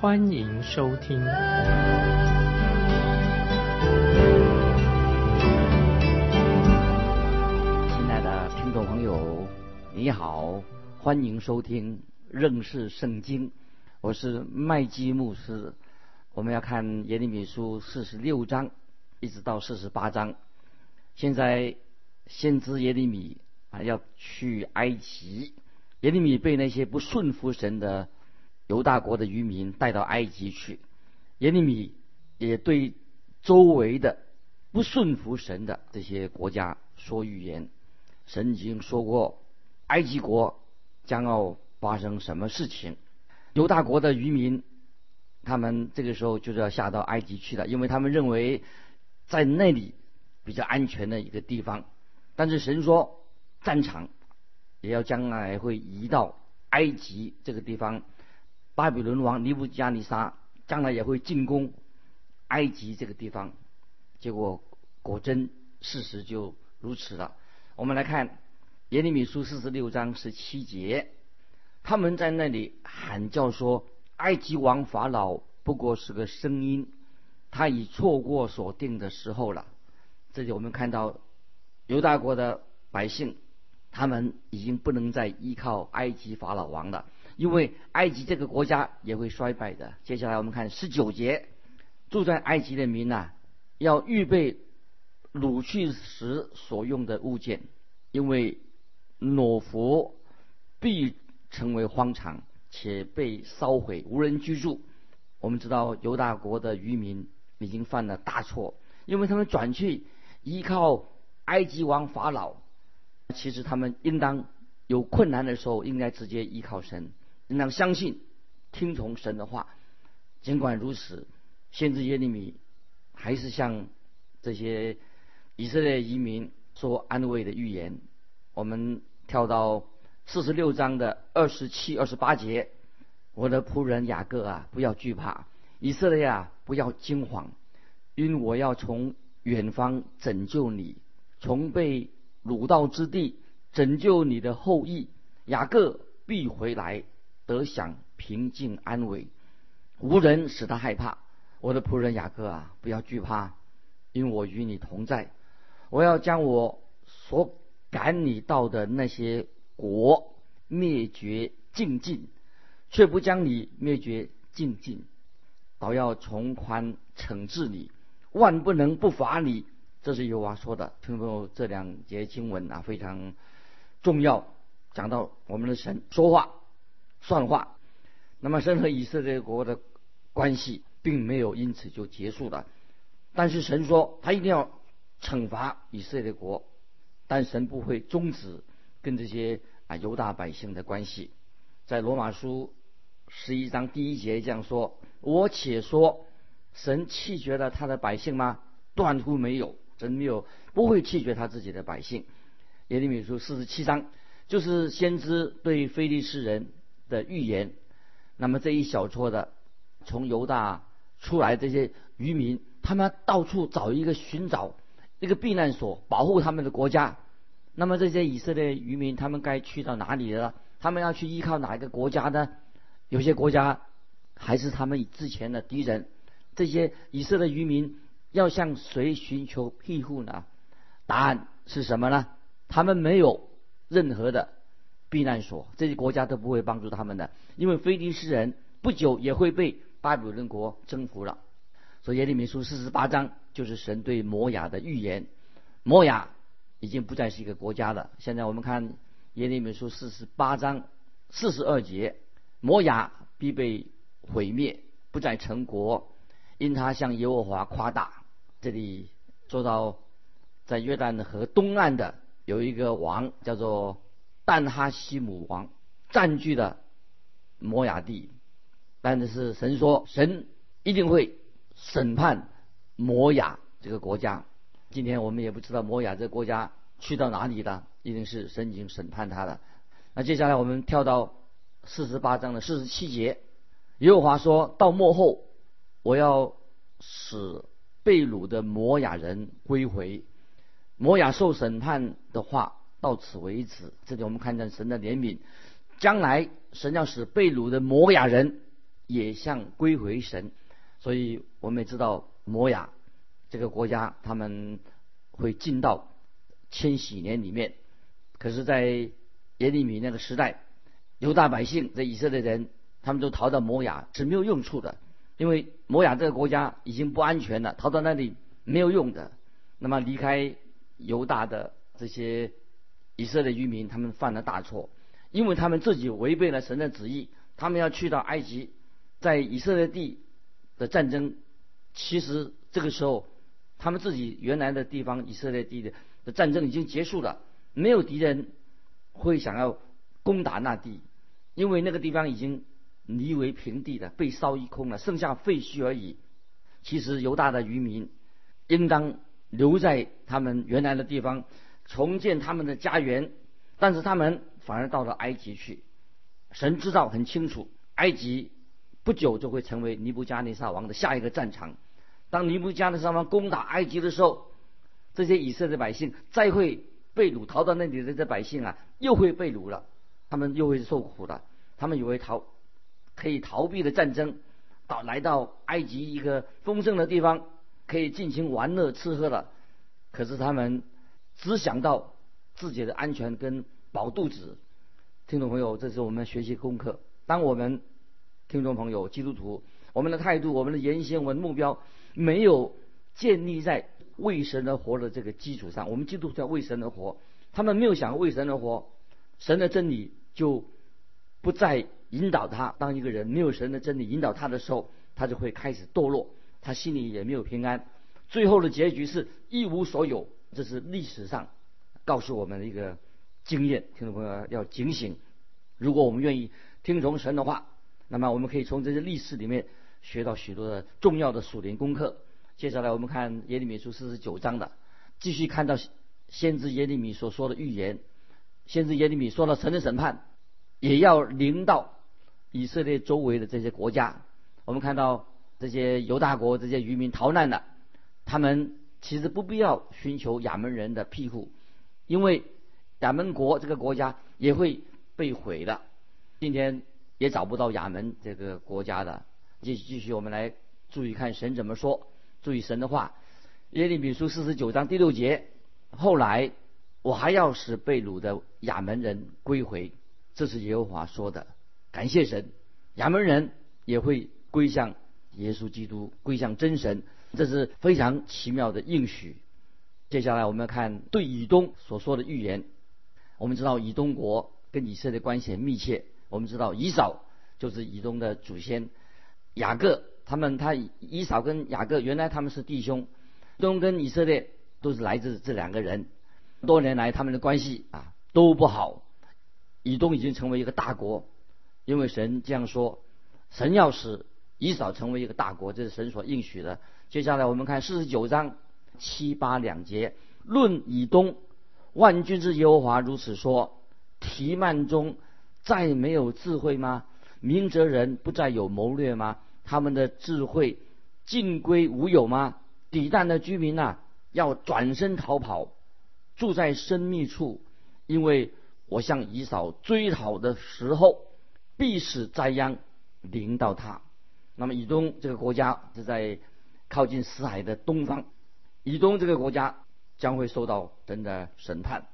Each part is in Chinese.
欢迎收听。亲爱的听众朋友，你好，欢迎收听认识圣经，我是麦基牧师。我们要看耶利米书四十六章一直到四十八章，现在。先知耶利米啊，要去埃及。耶利米被那些不顺服神的犹大国的渔民带到埃及去。耶利米也对周围的不顺服神的这些国家说预言。神已经说过，埃及国将要发生什么事情。犹大国的渔民，他们这个时候就是要下到埃及去了，因为他们认为在那里比较安全的一个地方。但是神说，战场也要将来会移到埃及这个地方。巴比伦王尼布加尼撒将来也会进攻埃及这个地方。结果果真事实就如此了。我们来看耶利米书四十六章十七节，他们在那里喊叫说：“埃及王法老不过是个声音，他已错过所定的时候了。”这里我们看到。犹大国的百姓，他们已经不能再依靠埃及法老王了，因为埃及这个国家也会衰败的。接下来我们看十九节，住在埃及的民呐，要预备掳去时所用的物件，因为裸佛必成为荒场，且被烧毁，无人居住。我们知道犹大国的渔民已经犯了大错，因为他们转去依靠。埃及王法老，其实他们应当有困难的时候，应该直接依靠神，应当相信、听从神的话。尽管如此，先知耶利米还是向这些以色列移民说安慰的预言。我们跳到四十六章的二十七、二十八节：“我的仆人雅各啊，不要惧怕；以色列啊，不要惊慌，因为我要从远方拯救你。”从被掳到之地拯救你的后裔雅各必回来，得享平静安稳，无人使他害怕。我的仆人雅各啊，不要惧怕，因为我与你同在。我要将我所赶你到的那些国灭绝尽尽，却不将你灭绝尽尽，倒要从宽惩治你，万不能不罚你。这是犹娃说的，听众朋友，这两节经文啊非常重要，讲到我们的神说话算话。那么神和以色列国的关系并没有因此就结束了，但是神说他一定要惩罚以色列国，但神不会终止跟这些啊犹大百姓的关系。在罗马书十一章第一节这样说：“我且说，神弃绝了他的百姓吗？断乎没有。”神没有不会弃绝他自己的百姓。耶利米书四十七章就是先知对非利士人的预言。那么这一小撮的从犹大出来这些渔民，他们到处找一个寻找一个避难所，保护他们的国家。那么这些以色列渔民，他们该去到哪里了？他们要去依靠哪一个国家呢？有些国家还是他们之前的敌人。这些以色列渔民。要向谁寻求庇护呢？答案是什么呢？他们没有任何的避难所，这些国家都不会帮助他们的，因为非利士人不久也会被巴比伦国征服了。所以耶利米书四十八章就是神对摩雅的预言，摩雅已经不再是一个国家了。现在我们看耶利米书四十八章四十二节，摩雅必被毁灭，不再成国，因他向耶和华夸大。这里说到，在约旦河东岸的有一个王，叫做但哈西姆王，占据了摩亚地。但是神说，神一定会审判摩亚这个国家。今天我们也不知道摩亚这个国家去到哪里了，一定是神已经审判他了。那接下来我们跳到四十八章的四十七节，耶和华说到末后，我要使被掳的摩亚人归回。摩亚受审判的话到此为止。这里我们看见神的怜悯，将来神要使被掳的摩亚人也向归回神。所以我们也知道摩亚这个国家他们会进到千禧年里面，可是，在耶利米那个时代，犹大百姓这以色列人，他们都逃到摩亚是没有用处的，因为摩亚这个国家已经不安全了，逃到那里没有用的。那么离开犹大的这些以色列渔民，他们犯了大错，因为他们自己违背了神的旨意，他们要去到埃及，在以色列地的战争，其实这个时候他们自己原来的地方以色列地的的战争已经结束了，没有敌人。会想要攻打那地，因为那个地方已经夷为平地了，被烧一空了，剩下废墟而已。其实犹大的渔民应当留在他们原来的地方，重建他们的家园，但是他们反而到了埃及去。神知道很清楚，埃及不久就会成为尼布加尼撒王的下一个战场。当尼布加尼撒王攻打埃及的时候，这些以色列百姓再会。被掳逃到那里的这百姓啊，又会被掳了，他们又会受苦了。他们以为逃可以逃避的战争，到来到埃及一个丰盛的地方，可以尽情玩乐吃喝了。可是他们只想到自己的安全跟饱肚子。听众朋友，这是我们学习功课。当我们听众朋友基督徒，我们的态度、我们的言行、我们的目标没有建立在。为神而活的这个基础上，我们基督徒要为神而活。他们没有想为神而活，神的真理就不再引导他。当一个人没有神的真理引导他的时候，他就会开始堕落，他心里也没有平安，最后的结局是一无所有。这是历史上告诉我们的一个经验。听众朋友要警醒，如果我们愿意听从神的话，那么我们可以从这些历史里面学到许多的重要的属灵功课。接下来我们看耶利米书四十九章的，继续看到先知耶利米所说的预言。先知耶利米说了神的审判也要临到以色列周围的这些国家。我们看到这些犹大国这些渔民逃难了，他们其实不必要寻求亚门人的庇护，因为亚门国这个国家也会被毁的。今天也找不到亚门这个国家的。继继续，我们来注意看神怎么说。注意神的话，耶利米书四十九章第六节。后来我还要使被掳的亚门人。归回，这是耶和华说的。感谢神，亚门人。也会归向耶稣基督，归向真神，这是非常奇妙的应许。接下来我们要看对以东所说的预言。我们知道以东国跟以色列关系很密切。我们知道以扫就是以东的祖先，雅各。他们他以扫跟雅各原来他们是弟兄，东跟以色列都是来自这两个人，多年来他们的关系啊都不好。以东已经成为一个大国，因为神这样说，神要使以扫成为一个大国，这是神所应许的。接下来我们看四十九章七八两节，论以东，万军之耶和华如此说：提曼中再没有智慧吗？明哲人不再有谋略吗？他们的智慧尽归无有吗？底旦的居民呐，要转身逃跑，住在深密处，因为我向以扫追讨的时候，必使灾殃临到他。那么以东这个国家是在靠近死海的东方，以东这个国家将会受到神的审判。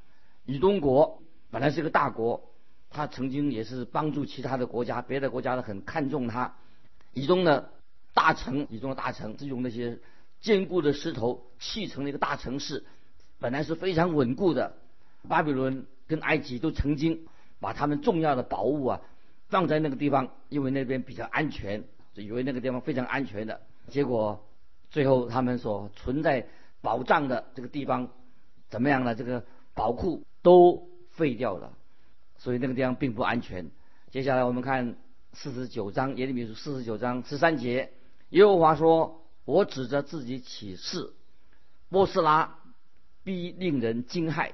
以东国本来是个大国，他曾经也是帮助其他的国家，别的国家呢很看重他。以东的大城，以东的大城是用那些坚固的石头砌成了一个大城市，本来是非常稳固的。巴比伦跟埃及都曾经把他们重要的宝物啊放在那个地方，因为那边比较安全，就以为那个地方非常安全的。结果最后他们所存在宝藏的这个地方怎么样呢？这个宝库都废掉了，所以那个地方并不安全。接下来我们看。四十九章耶利米书四十九章十三节，耶和华说：“我指着自己起誓，波斯拉必令人惊骇、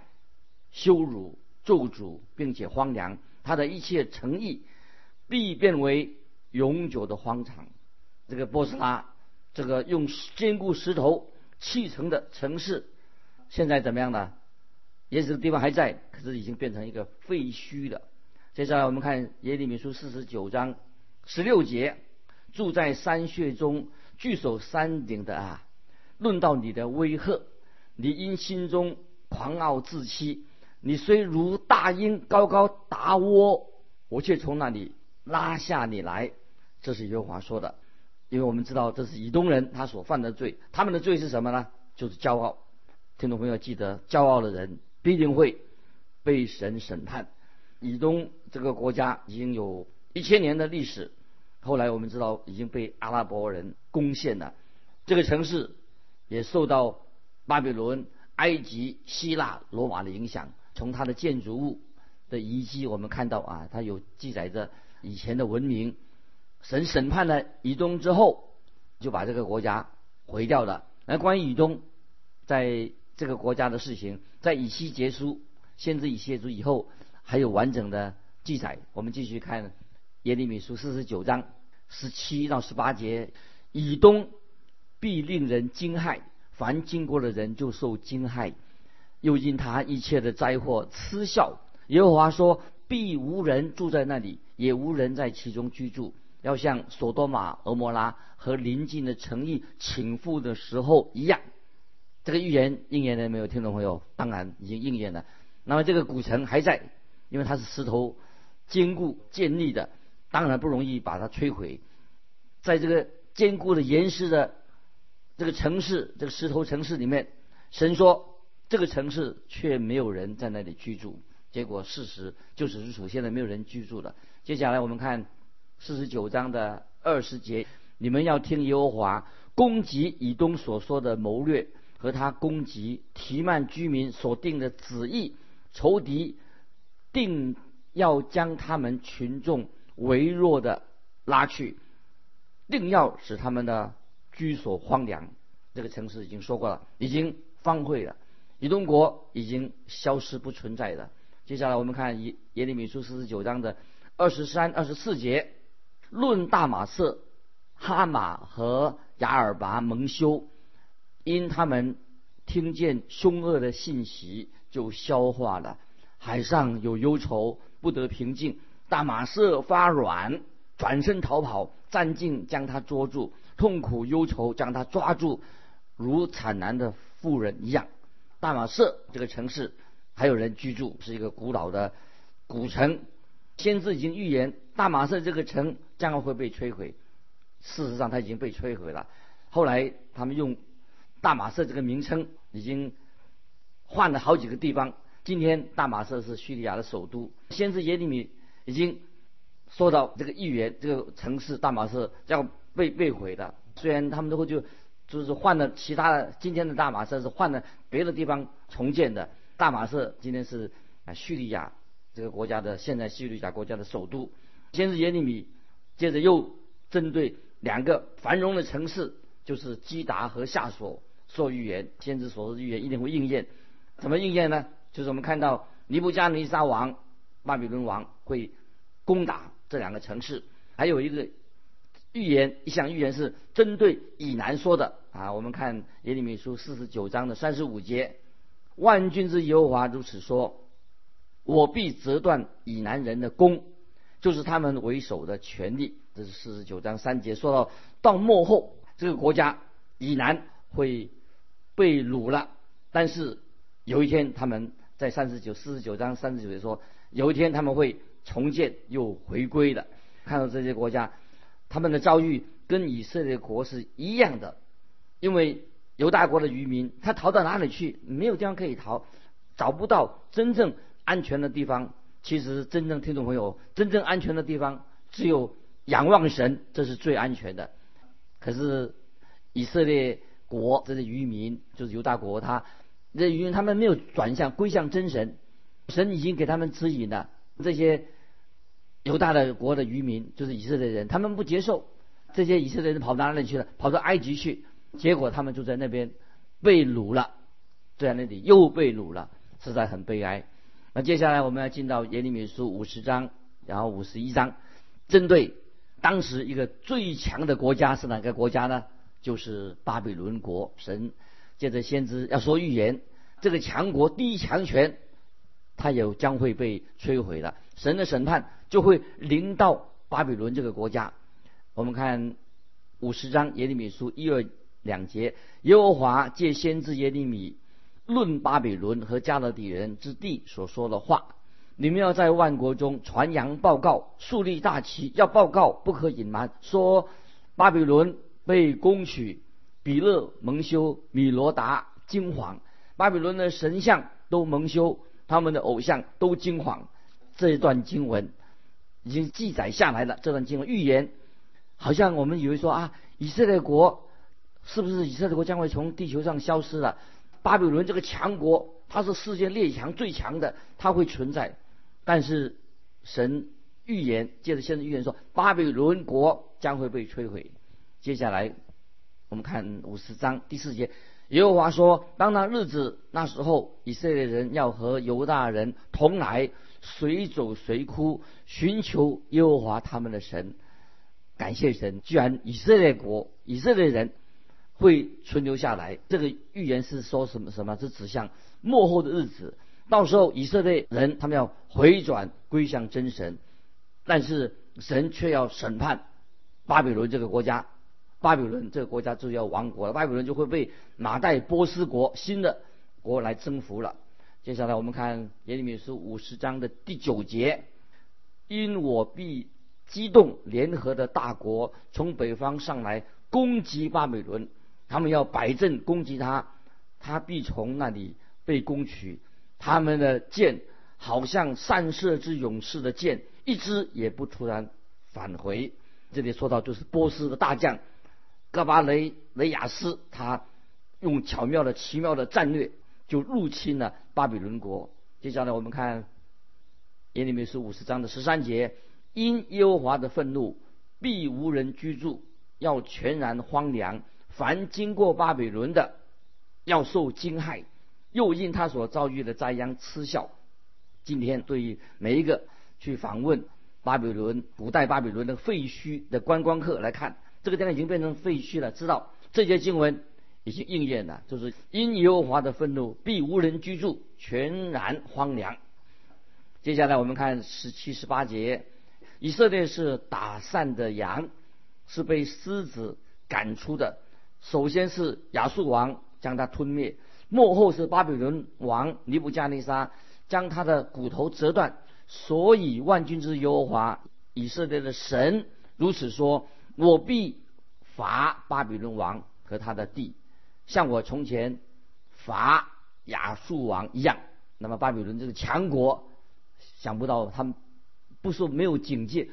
羞辱、咒诅，并且荒凉。他的一切诚意必变为永久的荒场。这个波斯拉，这个用坚固石头砌成的城市，现在怎么样呢？也许这个地方还在，可是已经变成一个废墟了。接下来我们看耶利米书四十九章十六节：住在山穴中、据守山顶的啊，论到你的威吓，你因心中狂傲自欺，你虽如大鹰高高打窝，我却从那里拉下你来。这是耶和华说的，因为我们知道这是以东人他所犯的罪，他们的罪是什么呢？就是骄傲。听众朋友记得，骄傲的人。必定会被神审判。以东这个国家已经有一千年的历史，后来我们知道已经被阿拉伯人攻陷了。这个城市也受到巴比伦、埃及、希腊、罗马的影响。从它的建筑物的遗迹，我们看到啊，它有记载着以前的文明。神审判了以东之后，就把这个国家毁掉了。那关于以东，在这个国家的事情，在以西结书，先知以西结书以后，还有完整的记载。我们继续看耶利米书四十九章十七到十八节：以东必令人惊骇，凡经过的人就受惊骇，又因他一切的灾祸嗤笑。耶和华说：必无人住在那里，也无人在其中居住，要像索多玛、俄摩拉和邻近的城邑倾覆的时候一样。这个预言应验了没有？听众朋友，当然已经应验了。那么这个古城还在，因为它是石头坚固建立的，当然不容易把它摧毁。在这个坚固的岩石的这个城市，这个石头城市里面，神说这个城市却没有人在那里居住。结果事实就是如此，现在没有人居住了。接下来我们看四十九章的二十节，你们要听耶和华攻击以东所说的谋略。和他攻击提曼居民所定的旨意，仇敌定要将他们群众微弱的拉去，定要使他们的居所荒凉。这个城市已经说过了，已经荒废了，以东国已经消失不存在的。接下来我们看耶耶利米书四十九章的二十三、二十四节，论大马色、哈马和雅尔拔蒙羞。因他们听见凶恶的信息，就消化了。海上有忧愁，不得平静。大马色发软，转身逃跑。战境将他捉住，痛苦忧愁将他抓住，如惨难的妇人一样。大马色这个城市还有人居住，是一个古老的古城。先知已经预言，大马士这个城将会被摧毁。事实上，它已经被摧毁了。后来他们用。大马士这个名称已经换了好几个地方。今天大马士是叙利亚的首都。先知耶利米已经说到这个预言，这个城市大马士将被被毁的。虽然他们都会就就是换了其他的，今天的大马士是换了别的地方重建的。大马士今天是啊叙利亚这个国家的现在叙利亚国家的首都。先知耶利米接着又针对两个繁荣的城市，就是基达和夏所。说预言，先知所说的预言一定会应验。怎么应验呢？就是我们看到尼布加尼撒王、巴比伦王会攻打这两个城市。还有一个预言，一项预言是针对以南说的啊。我们看耶利米书四十九章的三十五节：万军之耶和华如此说，我必折断以南人的弓，就是他们为首的权利。这是四十九章三节说到，到末后这个国家以南会。被掳了，但是有一天他们在三十九、四十九章三十九节说，有一天他们会重建又回归的。看到这些国家，他们的遭遇跟以色列国是一样的，因为犹大国的渔民他逃到哪里去？没有地方可以逃，找不到真正安全的地方。其实真正听众朋友，真正安全的地方只有仰望神，这是最安全的。可是以色列。国这些渔民就是犹大国，他这渔民他们没有转向归向真神，神已经给他们指引了。这些犹大的国的渔民就是以色列人，他们不接受这些以色列人跑到哪里去了？跑到埃及去，结果他们就在那边被掳了，在那里又被掳了，实在很悲哀。那接下来我们要进到耶利米书五十章，然后五十一章，针对当时一个最强的国家是哪个国家呢？就是巴比伦国。神借着先知要说预言，这个强国第一强权，它也将会被摧毁了。神的审判就会临到巴比伦这个国家。我们看五十章耶利米书一二两节，耶和华借先知耶利米论巴比伦和加勒底人之地所说的话。你们要在万国中传扬报告，树立大旗，要报告不可隐瞒，说巴比伦被攻取，比勒蒙羞，米罗达惊惶，巴比伦的神像都蒙羞，他们的偶像都惊惶。这一段经文已经记载下来了。这段经文预言，好像我们以为说啊，以色列国是不是以色列国将会从地球上消失了？巴比伦这个强国，它是世界列强最强的，它会存在。但是神预言，接着先知预言说，巴比伦国将会被摧毁。接下来我们看五十章第四节，耶和华说：当那日子，那时候以色列人要和犹大人同来，随走随哭，寻求耶和华他们的神，感谢神，居然以色列国以色列人会存留下来。这个预言是说什么？什么？是指向末后的日子。到时候以色列人他们要回转归向真神，但是神却要审判巴比伦这个国家，巴比伦这个国家就要亡国了，巴比伦就会被马代波斯国新的国来征服了。接下来我们看耶利米书五十章的第九节，因我必激动联合的大国从北方上来攻击巴比伦，他们要摆阵攻击他，他必从那里被攻取。他们的箭好像散射之勇士的箭，一支也不突然返回。这里说到就是波斯的大将戈巴雷雷亚斯，他用巧妙的、奇妙的战略就入侵了巴比伦国。接下来我们看耶利米书五十章的十三节：因耶和华的愤怒必无人居住，要全然荒凉。凡经过巴比伦的，要受惊害。又因他所遭遇的灾殃嗤笑。今天对于每一个去访问巴比伦古代巴比伦的废墟的观光客来看，这个地方已经变成废墟了。知道这些经文已经应验了，就是因耶和华的愤怒必无人居住，全然荒凉。接下来我们看十七十八节，以色列是打散的羊，是被狮子赶出的。首先是亚述王将他吞灭。幕后是巴比伦王尼布加尼沙将他的骨头折断，所以万军之耶和华以色列的神如此说：我必罚巴比伦王和他的地，像我从前罚亚述王一样。那么巴比伦这个强国，想不到他们不说没有警戒，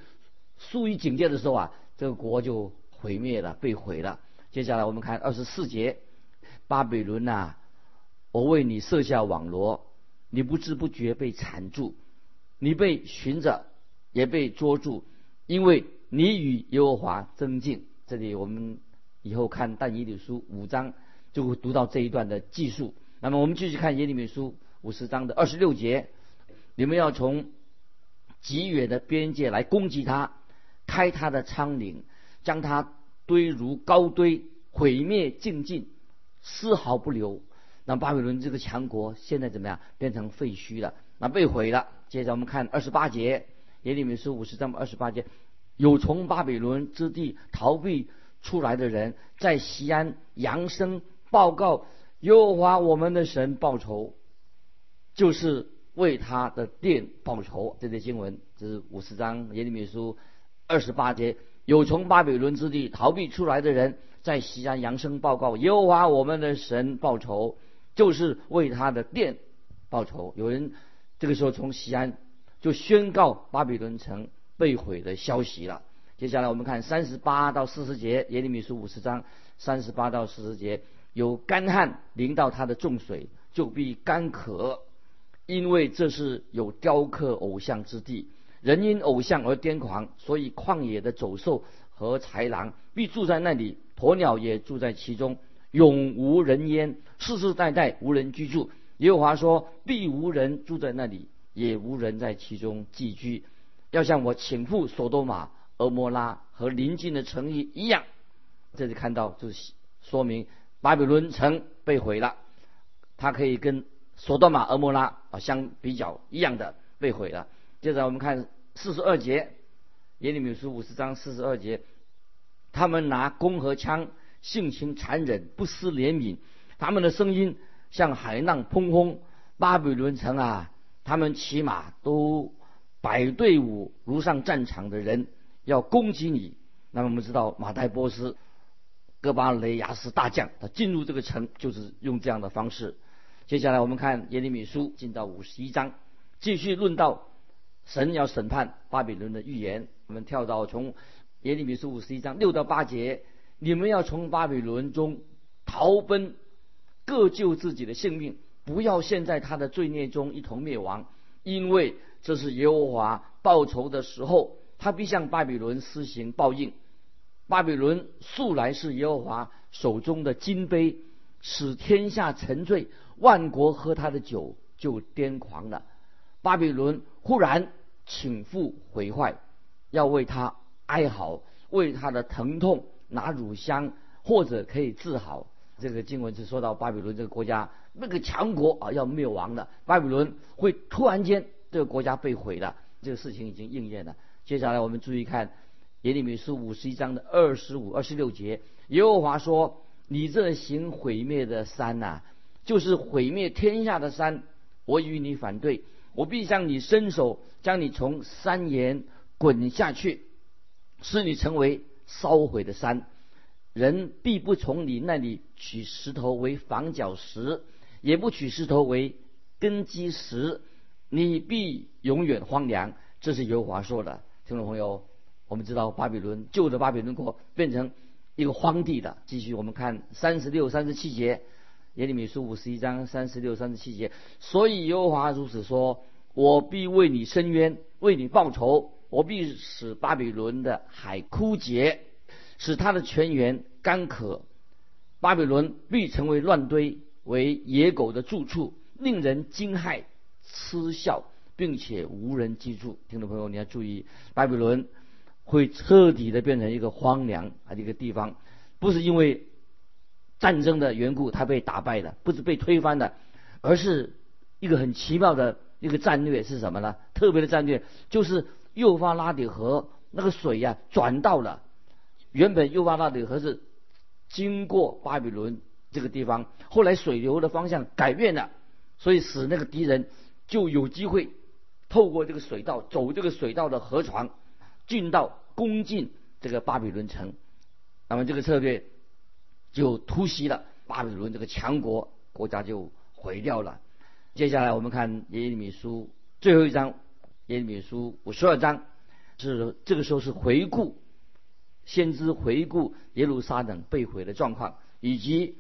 疏于警戒的时候啊，这个国就毁灭了，被毁了。接下来我们看二十四节，巴比伦呐。我为你设下网罗，你不知不觉被缠住，你被寻着，也被捉住，因为你与耶和华增进。这里我们以后看但以理书五章就会读到这一段的记述。那么我们继续看耶利米书五十章的二十六节，你们要从极远的边界来攻击他，开他的仓廪，将他堆如高堆，毁灭尽尽，丝毫不留。那巴比伦这个强国现在怎么样？变成废墟了，那被毁了。接着我们看二十八节，耶利米书五十章二十八节，有从巴比伦之地逃避出来的人，在西安扬声报告耶和华我们的神报仇，就是为他的殿报仇。这些经文这是五十章耶利米书二十八节，有从巴比伦之地逃避出来的人，在西安扬声报告耶和华我们的神报仇。就是为他的殿报仇。有人这个时候从西安就宣告巴比伦城被毁的消息了。接下来我们看三十八到四十节，耶利米书五十章三十八到四十节，有干旱淋到他的重水，就必干渴，因为这是有雕刻偶像之地，人因偶像而癫狂，所以旷野的走兽和豺狼必住在那里，鸵鸟也住在其中。永无人烟，世世代代无人居住。耶和华说：必无人住在那里，也无人在其中寄居。要像我请赴索多玛、俄摩拉和邻近的城邑一样。这里看到就是说明巴比伦城被毁了，它可以跟索多玛、俄摩拉啊相比较一样的被毁了。接着我们看四十二节，耶利米书五十章四十二节，他们拿弓和枪，性情残忍，不思怜悯，他们的声音像海浪砰轰。巴比伦城啊，他们骑马都摆队伍，如上战场的人要攻击你。那么我们知道马代波斯。戈巴雷亚斯大将，他进入这个城就是用这样的方式。接下来我们看耶利米书进到五十一章，继续论到神要审判巴比伦的预言。我们跳到从耶利米书五十一章六到八节，你们要从巴比伦中逃奔，各救自己的性命，不要陷在他的罪孽中一同灭亡，因为这是耶和华报仇的时候，他必向巴比伦施行报应。巴比伦素来是耶和华手中的金杯，使天下沉醉，万国喝他的酒就癫狂了。巴比伦忽然倾覆毁坏，要为他哀嚎，为他的疼痛拿乳香，或者可以治好。这个经文是说到巴比伦这个国家那个强国啊要灭亡了，巴比伦会突然间这个国家被毁了，这个事情已经应验了。接下来我们注意看。耶利米书五十一章的二十五、二十六节，耶和华说：“你这行毁灭的山呐，就是毁灭天下的山。我与你反对，我必向你伸手，将你从山岩滚下去，使你成为烧毁的山。人必不从你那里取石头为房角石，也不取石头为根基石。你必永远荒凉。”这是耶和华说的，听众朋友。我们知道巴比伦旧的巴比伦国变成一个荒地的。继续我们看三十六、三十七节，耶利米书五十一章三十六、三十七节。所以耶和华如此说：我必为你伸冤，为你报仇。我必使巴比伦的海枯竭，使它的泉源干渴。巴比伦必成为乱堆，为野狗的住处，令人惊骇、嗤笑，并且无人居住。听众朋友，你要注意，巴比伦。会彻底的变成一个荒凉啊一个地方，不是因为战争的缘故，他被打败了，不是被推翻的，而是一个很奇妙的一个战略是什么呢？特别的战略就是幼发拉底河那个水呀转到了原本幼发拉底河是经过巴比伦这个地方，后来水流的方向改变了，所以使那个敌人就有机会透过这个水道走这个水道的河床。进到攻进这个巴比伦城，那么这个策略就突袭了巴比伦这个强国，国家就毁掉了。接下来我们看耶利米书最后一章，耶利米书五十二章是这个时候是回顾先知回顾耶路撒冷被毁的状况，以及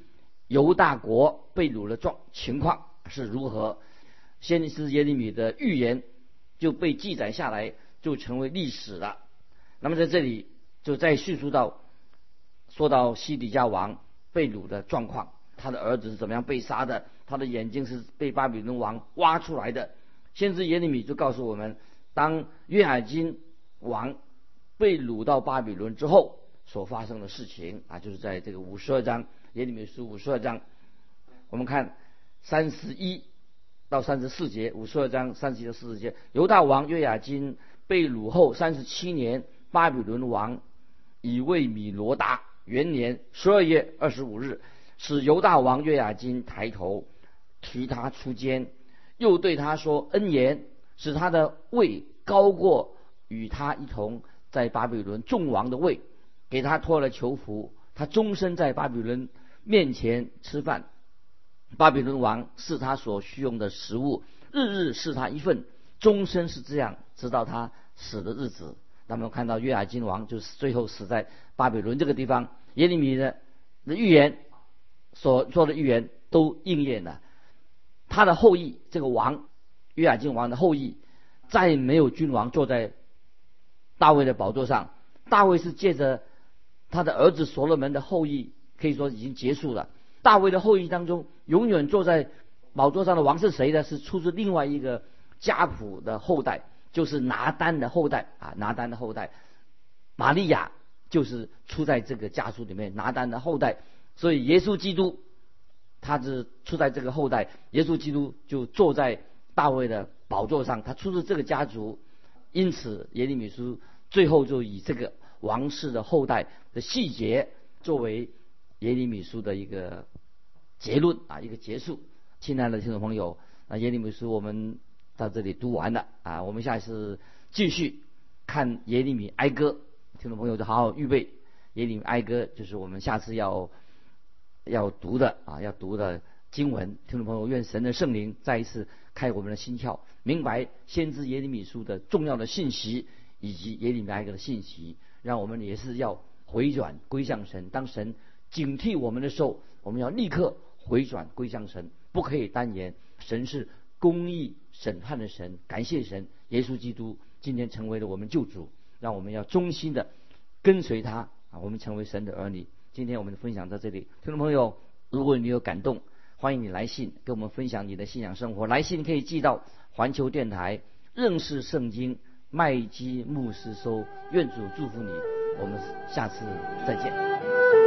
犹大国被掳的状情况是如何。先知耶利米的预言就被记载下来。就成为历史了。那么在这里就再叙述到，说到西底家王被掳的状况，他的儿子是怎么样被杀的，他的眼睛是被巴比伦王挖出来的。先知耶利米就告诉我们，当约海金王被掳到巴比伦之后所发生的事情啊，就是在这个五十二章耶利米书五十二章，我们看三十一到三十四节，五十二章三十一到四十节，犹大王约雅金。被掳后三十七年，巴比伦王以为米罗达元年十二月二十五日，使犹大王约雅金抬头提他出监，又对他说恩言，使他的位高过与他一同在巴比伦众王的位，给他脱了囚服，他终身在巴比伦面前吃饭，巴比伦王是他所需用的食物，日日是他一份。终身是这样，直到他死的日子。那么看到约雅金王就是最后死在巴比伦这个地方，耶利米的的预言所做的预言都应验了。他的后裔这个王约雅金王的后裔，再没有君王坐在大卫的宝座上。大卫是借着他的儿子所罗门的后裔，可以说已经结束了。大卫的后裔当中，永远坐在宝座上的王是谁呢？是出自另外一个家谱的后代，就是拿单的后代啊，拿单的后代，玛利亚就是出在这个家族里面，拿单的后代。所以耶稣基督他是出在这个后代，耶稣基督就坐在大卫的宝座上，他出自这个家族，因此耶利米书最后就以这个王室的后代的细节作为耶利米书的一个结论啊，一个结束。亲爱的听众朋友，那耶利米书我们到这里读完了啊，我们下一次继续看耶利米哀歌。听众朋友就好好预备耶利米哀歌，就是我们下次要要读的啊，要读的经文。听众朋友，愿神的圣灵再一次开我们的心窍，明白先知耶利米书的重要的信息，以及耶利米哀歌的信息，让我们也是要回转归向神。当神警惕我们的时候，我们要立刻回转归向神。不可以单言，神是公义审判的神。感谢神，耶稣基督今天成为了我们救主，让我们要忠心的跟随他啊！我们成为神的儿女。今天我们的分享到这里，听众朋友，如果你有感动，欢迎你来信跟我们分享你的信仰生活。来信可以寄到环球电台认识圣经麦基牧师收。愿主祝福你，我们下次再见。